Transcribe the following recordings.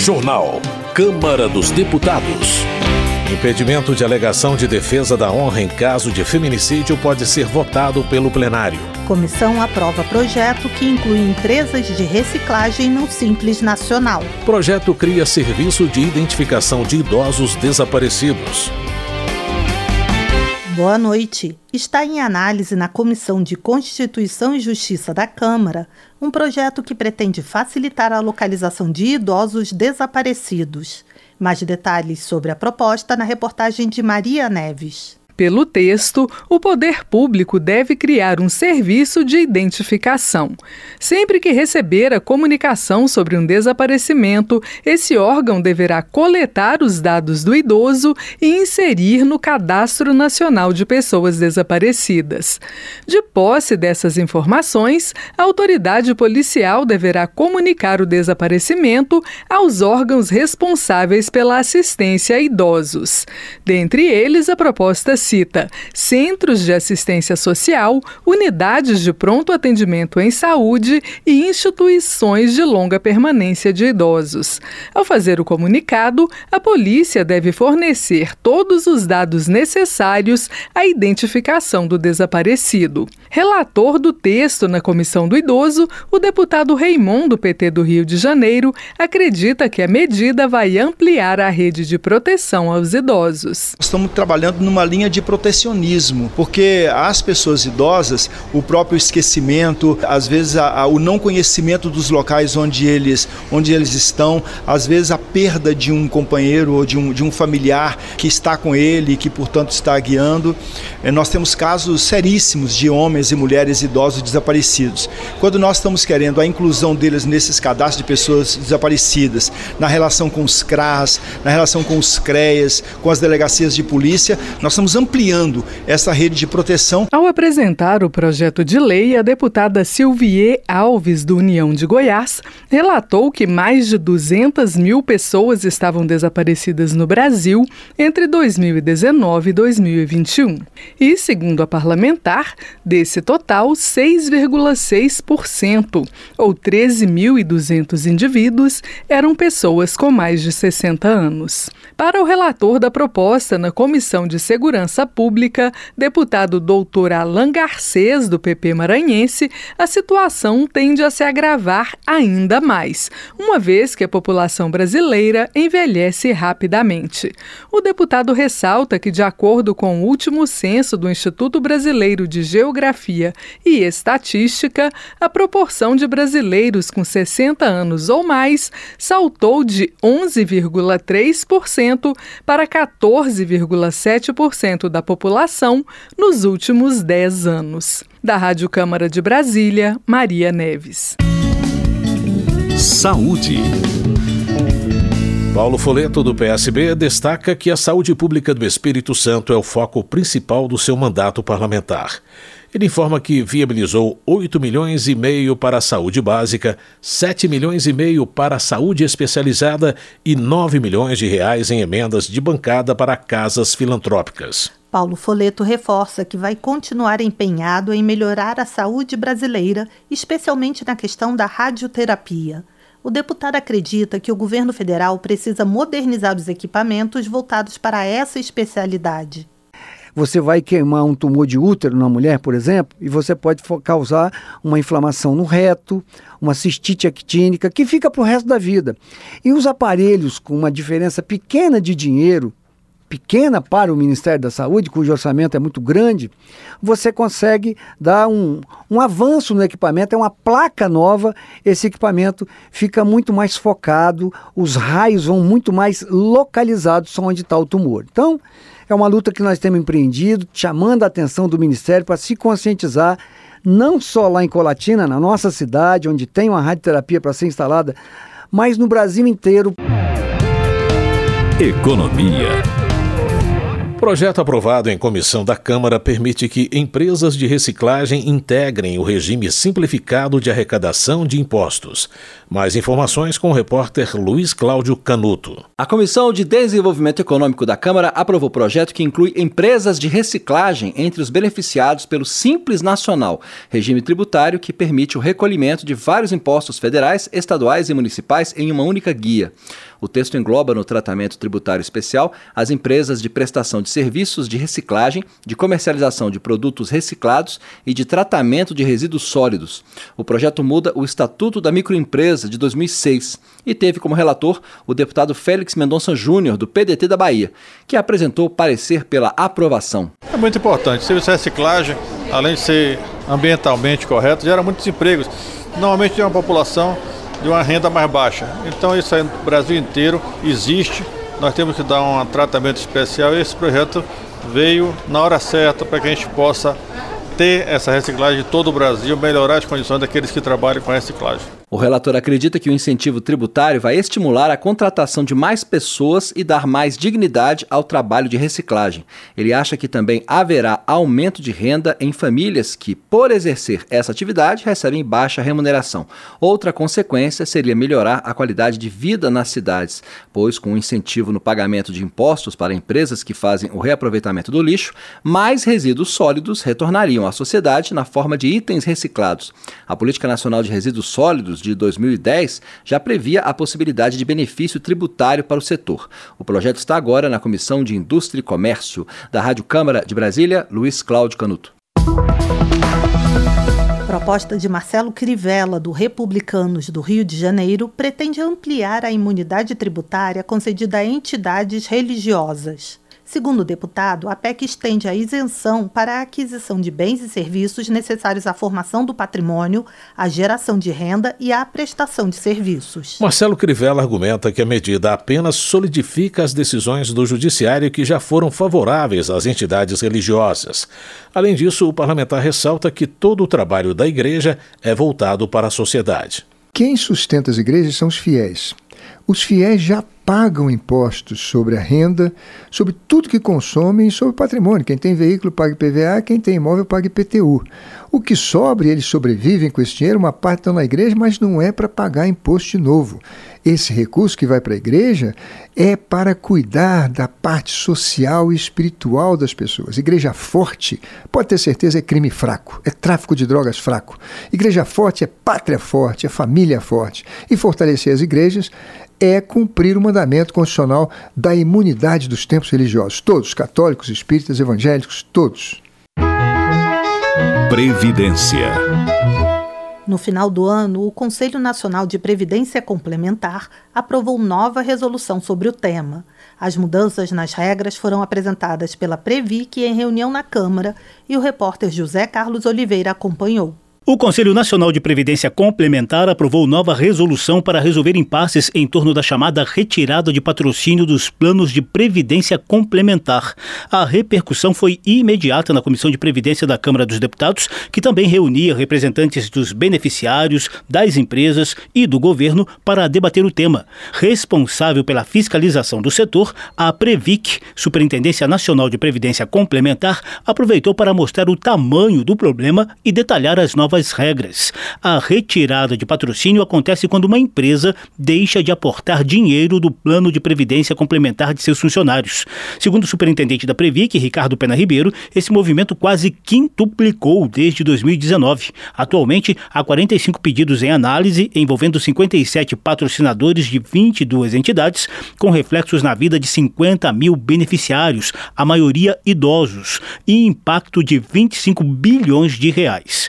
Jornal. Câmara dos Deputados. Impedimento de alegação de defesa da honra em caso de feminicídio pode ser votado pelo plenário. Comissão aprova projeto que inclui empresas de reciclagem no Simples Nacional. Projeto cria serviço de identificação de idosos desaparecidos. Boa noite. Está em análise na Comissão de Constituição e Justiça da Câmara um projeto que pretende facilitar a localização de idosos desaparecidos. Mais detalhes sobre a proposta na reportagem de Maria Neves. Pelo texto, o poder público deve criar um serviço de identificação. Sempre que receber a comunicação sobre um desaparecimento, esse órgão deverá coletar os dados do idoso e inserir no Cadastro Nacional de Pessoas Desaparecidas. De posse dessas informações, a autoridade policial deverá comunicar o desaparecimento aos órgãos responsáveis pela assistência a idosos. Dentre eles, a proposta cita centros de assistência social, unidades de pronto atendimento em saúde e instituições de longa permanência de idosos. Ao fazer o comunicado, a polícia deve fornecer todos os dados necessários à identificação do desaparecido. Relator do texto na Comissão do Idoso, o deputado Raimon, do PT do Rio de Janeiro, acredita que a medida vai ampliar a rede de proteção aos idosos. Estamos trabalhando numa linha de protecionismo, porque as pessoas idosas, o próprio esquecimento, às vezes a, a, o não conhecimento dos locais onde eles, onde eles estão, às vezes a perda de um companheiro ou de um, de um familiar que está com ele e que, portanto, está guiando. Eh, nós temos casos seríssimos de homens e mulheres idosos desaparecidos. Quando nós estamos querendo a inclusão deles nesses cadastros de pessoas desaparecidas, na relação com os CRAS, na relação com os CREAS, com as delegacias de polícia, nós estamos ampliando essa rede de proteção. Ao apresentar o projeto de lei, a deputada Silvier Alves, do União de Goiás, relatou que mais de 200 mil pessoas estavam desaparecidas no Brasil entre 2019 e 2021. E, segundo a parlamentar, desse total, 6,6%, ou 13.200 indivíduos, eram pessoas com mais de 60 anos. Para o relator da proposta na Comissão de Segurança Segurança Pública, deputado doutor Alain Garcês, do PP maranhense, a situação tende a se agravar ainda mais, uma vez que a população brasileira envelhece rapidamente. O deputado ressalta que, de acordo com o último censo do Instituto Brasileiro de Geografia e Estatística, a proporção de brasileiros com 60 anos ou mais saltou de 11,3% para 14,7% da população nos últimos 10 anos. Da Rádio Câmara de Brasília, Maria Neves. Saúde. Paulo Foleto, do PSB, destaca que a saúde pública do Espírito Santo é o foco principal do seu mandato parlamentar. Ele informa que viabilizou 8 milhões e meio para a saúde básica, 7 milhões e meio para a saúde especializada e 9 milhões de reais em emendas de bancada para casas filantrópicas. Paulo Foleto reforça que vai continuar empenhado em melhorar a saúde brasileira, especialmente na questão da radioterapia. O deputado acredita que o governo federal precisa modernizar os equipamentos voltados para essa especialidade. Você vai queimar um tumor de útero na mulher, por exemplo, e você pode causar uma inflamação no reto, uma cistite actínica, que fica para o resto da vida. E os aparelhos com uma diferença pequena de dinheiro, pequena para o Ministério da Saúde, cujo orçamento é muito grande, você consegue dar um, um avanço no equipamento, é uma placa nova, esse equipamento fica muito mais focado, os raios vão muito mais localizados onde está o tumor. Então, é uma luta que nós temos empreendido, chamando a atenção do Ministério para se conscientizar, não só lá em Colatina, na nossa cidade, onde tem uma radioterapia para ser instalada, mas no Brasil inteiro. Economia. Projeto aprovado em comissão da Câmara permite que empresas de reciclagem integrem o regime simplificado de arrecadação de impostos. Mais informações com o repórter Luiz Cláudio Canuto. A Comissão de Desenvolvimento Econômico da Câmara aprovou o projeto que inclui empresas de reciclagem entre os beneficiados pelo Simples Nacional, regime tributário que permite o recolhimento de vários impostos federais, estaduais e municipais em uma única guia. O texto engloba no tratamento tributário especial as empresas de prestação de serviços de reciclagem, de comercialização de produtos reciclados e de tratamento de resíduos sólidos. O projeto muda o Estatuto da Microempresa de 2006 e teve como relator o deputado Félix Mendonça Júnior, do PDT da Bahia, que apresentou parecer pela aprovação. É muito importante. Serviço de reciclagem, além de ser ambientalmente correto, gera muitos empregos. Normalmente tem uma população de uma renda mais baixa. Então isso aí no Brasil inteiro existe, nós temos que dar um tratamento especial e esse projeto veio na hora certa para que a gente possa ter essa reciclagem de todo o Brasil, melhorar as condições daqueles que trabalham com reciclagem. O relator acredita que o incentivo tributário vai estimular a contratação de mais pessoas e dar mais dignidade ao trabalho de reciclagem. Ele acha que também haverá aumento de renda em famílias que, por exercer essa atividade, recebem baixa remuneração. Outra consequência seria melhorar a qualidade de vida nas cidades, pois, com o incentivo no pagamento de impostos para empresas que fazem o reaproveitamento do lixo, mais resíduos sólidos retornariam à sociedade na forma de itens reciclados. A Política Nacional de Resíduos Sólidos de 2010 já previa a possibilidade de benefício tributário para o setor. O projeto está agora na Comissão de Indústria e Comércio da Rádio Câmara de Brasília, Luiz Cláudio Canuto. Proposta de Marcelo Crivella, do Republicanos do Rio de Janeiro, pretende ampliar a imunidade tributária concedida a entidades religiosas. Segundo o deputado, a PEC estende a isenção para a aquisição de bens e serviços necessários à formação do patrimônio, à geração de renda e à prestação de serviços. Marcelo Crivella argumenta que a medida apenas solidifica as decisões do Judiciário que já foram favoráveis às entidades religiosas. Além disso, o parlamentar ressalta que todo o trabalho da igreja é voltado para a sociedade. Quem sustenta as igrejas são os fiéis. Os fiéis já pagam impostos sobre a renda, sobre tudo que consomem e sobre o patrimônio. Quem tem veículo paga IPVA, quem tem imóvel paga IPTU. O que sobra, eles sobrevivem com esse dinheiro, uma parte estão na igreja, mas não é para pagar imposto de novo. Esse recurso que vai para a igreja é para cuidar da parte social e espiritual das pessoas. Igreja forte, pode ter certeza, é crime fraco, é tráfico de drogas fraco. Igreja forte é pátria forte, é família forte. E fortalecer as igrejas é cumprir o mandamento constitucional da imunidade dos tempos religiosos. Todos, católicos, espíritas, evangélicos, todos. Previdência. No final do ano, o Conselho Nacional de Previdência Complementar aprovou nova resolução sobre o tema. As mudanças nas regras foram apresentadas pela Previc em reunião na Câmara e o repórter José Carlos Oliveira acompanhou. O Conselho Nacional de Previdência Complementar aprovou nova resolução para resolver impasses em torno da chamada retirada de patrocínio dos planos de previdência complementar. A repercussão foi imediata na Comissão de Previdência da Câmara dos Deputados, que também reunia representantes dos beneficiários, das empresas e do governo para debater o tema. Responsável pela fiscalização do setor, a Previc, Superintendência Nacional de Previdência Complementar, aproveitou para mostrar o tamanho do problema e detalhar as novas novas regras. A retirada de patrocínio acontece quando uma empresa deixa de aportar dinheiro do plano de previdência complementar de seus funcionários. Segundo o superintendente da Previc, Ricardo Pena Ribeiro, esse movimento quase quintuplicou desde 2019. Atualmente, há 45 pedidos em análise, envolvendo 57 patrocinadores de 22 entidades, com reflexos na vida de 50 mil beneficiários, a maioria idosos, e impacto de 25 bilhões de reais.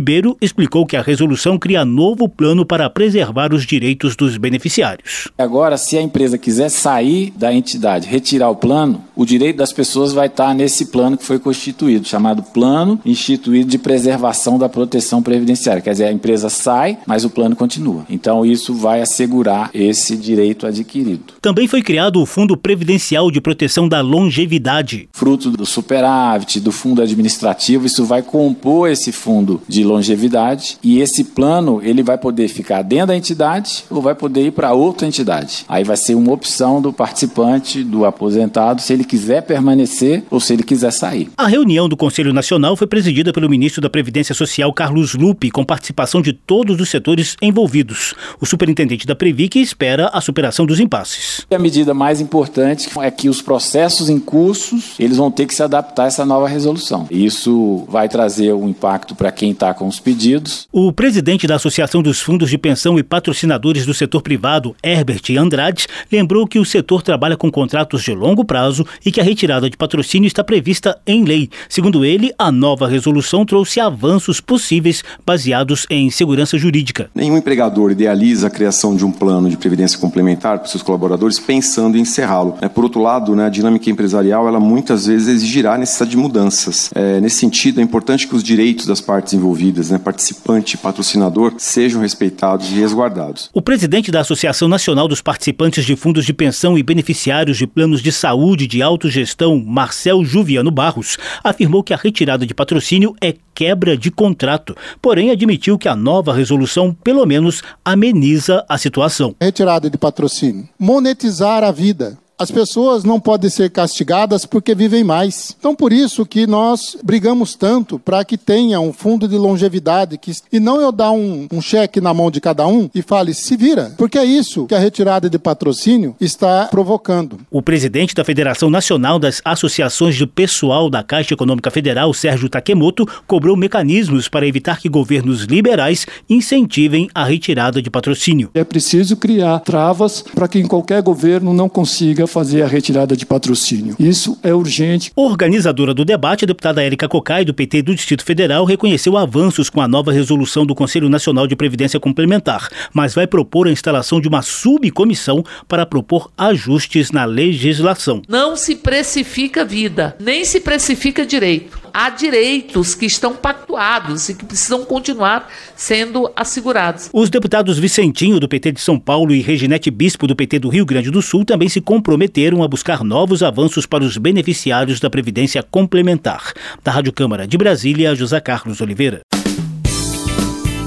Ribeiro explicou que a resolução cria novo plano para preservar os direitos dos beneficiários. Agora, se a empresa quiser sair da entidade, retirar o plano, o direito das pessoas vai estar nesse plano que foi constituído, chamado Plano Instituído de Preservação da Proteção Previdenciária. Quer dizer, a empresa sai, mas o plano continua. Então, isso vai assegurar esse direito adquirido. Também foi criado o Fundo Previdencial de Proteção da Longevidade. Fruto do superávit, do fundo administrativo, isso vai compor esse fundo de longevidade e esse plano ele vai poder ficar dentro da entidade ou vai poder ir para outra entidade. Aí vai ser uma opção do participante, do aposentado, se ele quiser permanecer ou se ele quiser sair. A reunião do Conselho Nacional foi presidida pelo ministro da Previdência Social Carlos Lupe, com participação de todos os setores envolvidos. O superintendente da Previc espera a superação dos impasses. A medida mais importante é que os processos em cursos, eles vão ter que se adaptar a essa nova resolução. Isso vai trazer um impacto para quem está com os pedidos. O presidente da Associação dos Fundos de Pensão e Patrocinadores do Setor Privado, Herbert Andrade, lembrou que o setor trabalha com contratos de longo prazo e que a retirada de patrocínio está prevista em lei. Segundo ele, a nova resolução trouxe avanços possíveis baseados em segurança jurídica. Nenhum empregador idealiza a criação de um plano de previdência complementar para seus colaboradores pensando em encerrá-lo. É, por outro lado, né, a dinâmica empresarial ela muitas vezes exigirá a necessidade de mudanças. É, nesse sentido, é importante que os direitos das partes envolvidas, né, participante e patrocinador, sejam respeitados e resguardados. O presidente da Associação Nacional dos Participantes de Fundos de Pensão e Beneficiários de Planos de Saúde de Autogestão, Marcel Juviano Barros, afirmou que a retirada de patrocínio é quebra de contrato, porém admitiu que a nova resolução, pelo menos, ameniza a situação. Retirada de patrocínio. Monetizar a vida. As pessoas não podem ser castigadas porque vivem mais. Então, por isso que nós brigamos tanto para que tenha um fundo de longevidade que, e não eu dar um, um cheque na mão de cada um e fale, se vira. Porque é isso que a retirada de patrocínio está provocando. O presidente da Federação Nacional das Associações de Pessoal da Caixa Econômica Federal, Sérgio Takemoto, cobrou mecanismos para evitar que governos liberais incentivem a retirada de patrocínio. É preciso criar travas para que em qualquer governo não consiga fazer a retirada de patrocínio. Isso é urgente. Organizadora do debate, a deputada Érica Cocai, do PT do Distrito Federal, reconheceu avanços com a nova resolução do Conselho Nacional de Previdência Complementar, mas vai propor a instalação de uma subcomissão para propor ajustes na legislação. Não se precifica vida, nem se precifica direito. Há direitos que estão pactuados e que precisam continuar sendo assegurados. Os deputados Vicentinho, do PT de São Paulo, e Reginete Bispo, do PT do Rio Grande do Sul, também se comprometeram a buscar novos avanços para os beneficiários da Previdência Complementar. Da Rádio Câmara de Brasília, José Carlos Oliveira.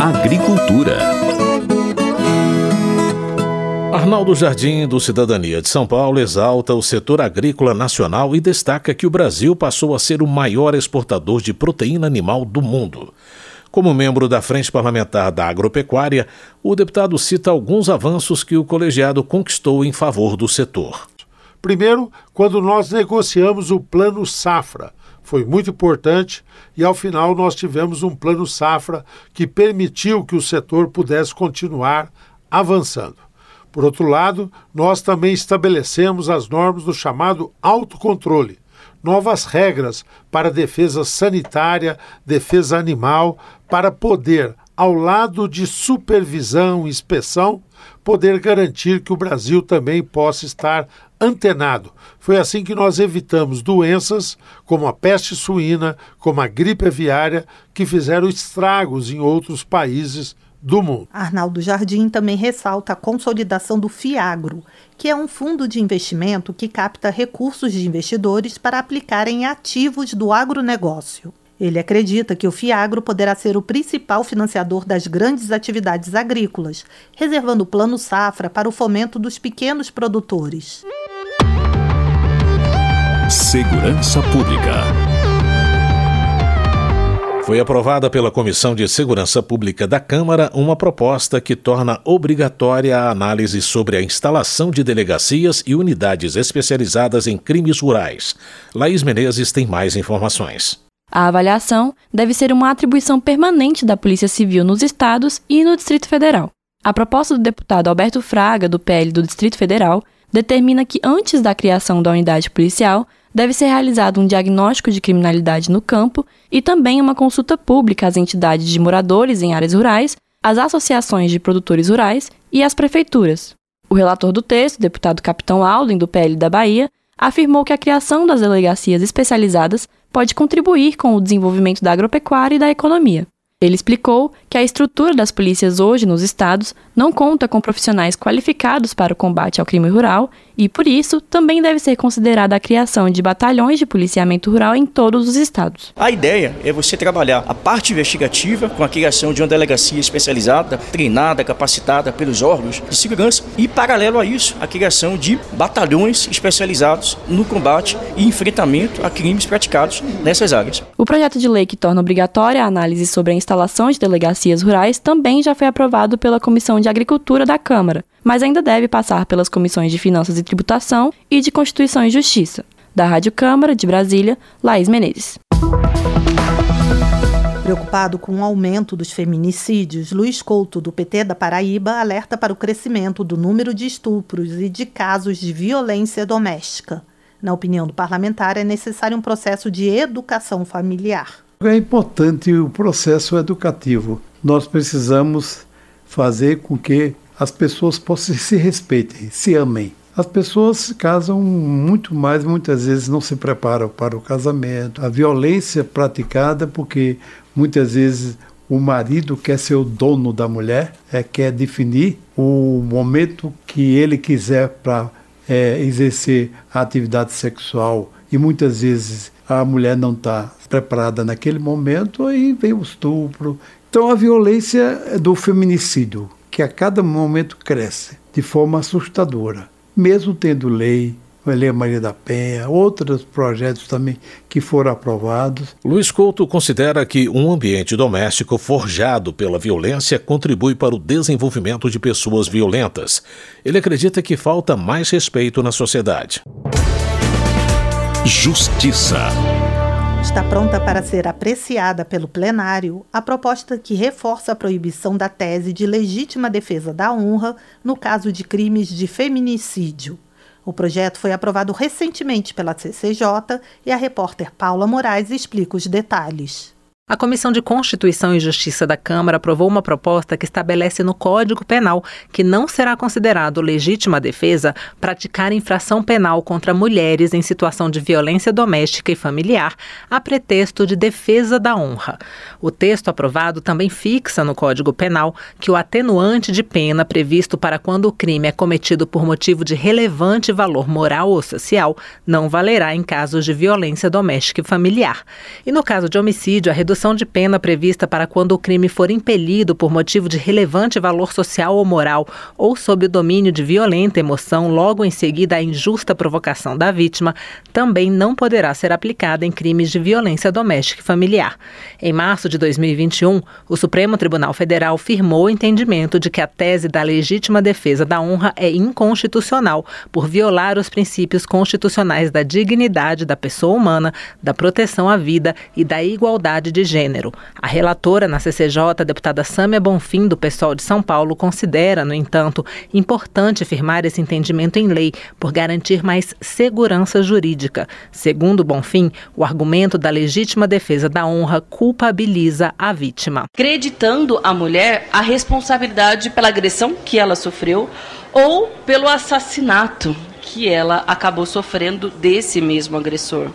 Agricultura. Arnaldo Jardim, do Cidadania de São Paulo, exalta o setor agrícola nacional e destaca que o Brasil passou a ser o maior exportador de proteína animal do mundo. Como membro da Frente Parlamentar da Agropecuária, o deputado cita alguns avanços que o colegiado conquistou em favor do setor. Primeiro, quando nós negociamos o Plano Safra, foi muito importante e ao final nós tivemos um plano safra que permitiu que o setor pudesse continuar avançando. Por outro lado, nós também estabelecemos as normas do chamado autocontrole, novas regras para defesa sanitária, defesa animal, para poder, ao lado de supervisão e inspeção, poder garantir que o Brasil também possa estar antenado. Foi assim que nós evitamos doenças como a peste suína, como a gripe aviária, que fizeram estragos em outros países do mundo. Arnaldo Jardim também ressalta a consolidação do FIAGRO, que é um fundo de investimento que capta recursos de investidores para aplicar em ativos do agronegócio. Ele acredita que o FIAGRO poderá ser o principal financiador das grandes atividades agrícolas, reservando o Plano Safra para o fomento dos pequenos produtores. Segurança Pública. Foi aprovada pela Comissão de Segurança Pública da Câmara uma proposta que torna obrigatória a análise sobre a instalação de delegacias e unidades especializadas em crimes rurais. Laís Menezes tem mais informações. A avaliação deve ser uma atribuição permanente da Polícia Civil nos estados e no Distrito Federal. A proposta do deputado Alberto Fraga, do PL do Distrito Federal, determina que antes da criação da unidade policial, deve ser realizado um diagnóstico de criminalidade no campo e também uma consulta pública às entidades de moradores em áreas rurais, às associações de produtores rurais e às prefeituras. O relator do texto, deputado Capitão Alden, do PL da Bahia, afirmou que a criação das delegacias especializadas pode contribuir com o desenvolvimento da agropecuária e da economia. Ele explicou que a estrutura das polícias hoje nos estados não conta com profissionais qualificados para o combate ao crime rural e, por isso, também deve ser considerada a criação de batalhões de policiamento rural em todos os estados. A ideia é você trabalhar a parte investigativa com a criação de uma delegacia especializada, treinada, capacitada pelos órgãos de segurança e, paralelo a isso, a criação de batalhões especializados no combate e enfrentamento a crimes praticados nessas áreas. O projeto de lei que torna obrigatória a análise sobre a instalação de delegacias rurais também já foi aprovado pela Comissão de Agricultura da Câmara mas ainda deve passar pelas comissões de Finanças e Tributação e de Constituição e Justiça. Da Rádio Câmara, de Brasília, Laís Menezes. Preocupado com o aumento dos feminicídios, Luiz Couto, do PT da Paraíba, alerta para o crescimento do número de estupros e de casos de violência doméstica. Na opinião do parlamentar, é necessário um processo de educação familiar. É importante o processo educativo. Nós precisamos fazer com que as pessoas possam se respeitem, se amem. As pessoas se casam muito mais, muitas vezes não se preparam para o casamento. A violência praticada porque muitas vezes o marido quer ser o dono da mulher, é, quer definir o momento que ele quiser para é, exercer a atividade sexual e muitas vezes a mulher não está preparada naquele momento, aí vem o estupro. Então a violência do feminicídio, que a cada momento cresce de forma assustadora, mesmo tendo lei, a Lei Maria da Penha, outros projetos também que foram aprovados. Luiz Couto considera que um ambiente doméstico forjado pela violência contribui para o desenvolvimento de pessoas violentas. Ele acredita que falta mais respeito na sociedade. Justiça. Está pronta para ser apreciada pelo plenário a proposta que reforça a proibição da tese de legítima defesa da honra no caso de crimes de feminicídio. O projeto foi aprovado recentemente pela CCJ e a repórter Paula Moraes explica os detalhes. A Comissão de Constituição e Justiça da Câmara aprovou uma proposta que estabelece no Código Penal que não será considerado legítima defesa praticar infração penal contra mulheres em situação de violência doméstica e familiar, a pretexto de defesa da honra. O texto aprovado também fixa no Código Penal que o atenuante de pena previsto para quando o crime é cometido por motivo de relevante valor moral ou social não valerá em casos de violência doméstica e familiar. E no caso de homicídio, a redução redução de pena prevista para quando o crime for impelido por motivo de relevante valor social ou moral ou sob o domínio de violenta emoção logo em seguida à injusta provocação da vítima, também não poderá ser aplicada em crimes de violência doméstica e familiar. Em março de 2021, o Supremo Tribunal Federal firmou o entendimento de que a tese da legítima defesa da honra é inconstitucional por violar os princípios constitucionais da dignidade da pessoa humana, da proteção à vida e da igualdade de gênero. A relatora na CCJ, deputada Sâmia Bonfim, do PSOL de São Paulo, considera, no entanto, importante firmar esse entendimento em lei por garantir mais segurança jurídica. Segundo Bonfim, o argumento da legítima defesa da honra culpabiliza a vítima. Acreditando a mulher a responsabilidade pela agressão que ela sofreu ou pelo assassinato que ela acabou sofrendo desse mesmo agressor.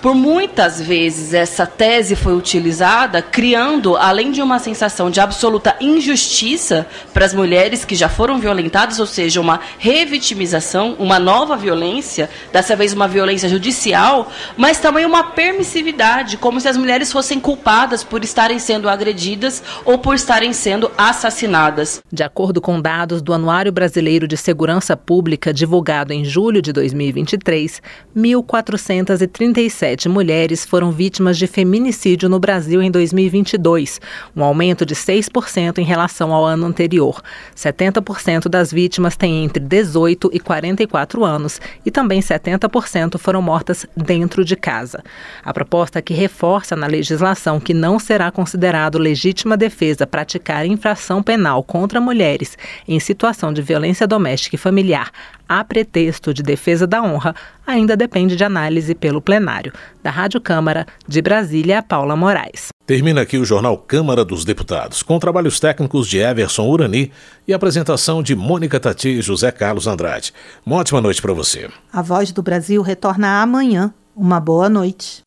Por muitas vezes essa tese foi utilizada, criando, além de uma sensação de absoluta injustiça para as mulheres que já foram violentadas, ou seja, uma revitimização, uma nova violência, dessa vez uma violência judicial, mas também uma permissividade, como se as mulheres fossem culpadas por estarem sendo agredidas ou por estarem sendo assassinadas. De acordo com dados do Anuário Brasileiro de Segurança Pública, divulgado em julho de 2023, 1.437 17 mulheres foram vítimas de feminicídio no Brasil em 2022, um aumento de 6% em relação ao ano anterior. 70% das vítimas têm entre 18 e 44 anos e também 70% foram mortas dentro de casa. A proposta que reforça na legislação que não será considerado legítima defesa praticar infração penal contra mulheres em situação de violência doméstica e familiar a pretexto de defesa da honra, ainda depende de análise pelo plenário. Da Rádio Câmara, de Brasília, Paula Moraes. Termina aqui o Jornal Câmara dos Deputados, com trabalhos técnicos de Everson Urani e apresentação de Mônica Tati e José Carlos Andrade. Uma ótima noite para você. A Voz do Brasil retorna amanhã. Uma boa noite.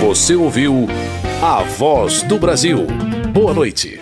Você ouviu A Voz do Brasil. Boa noite.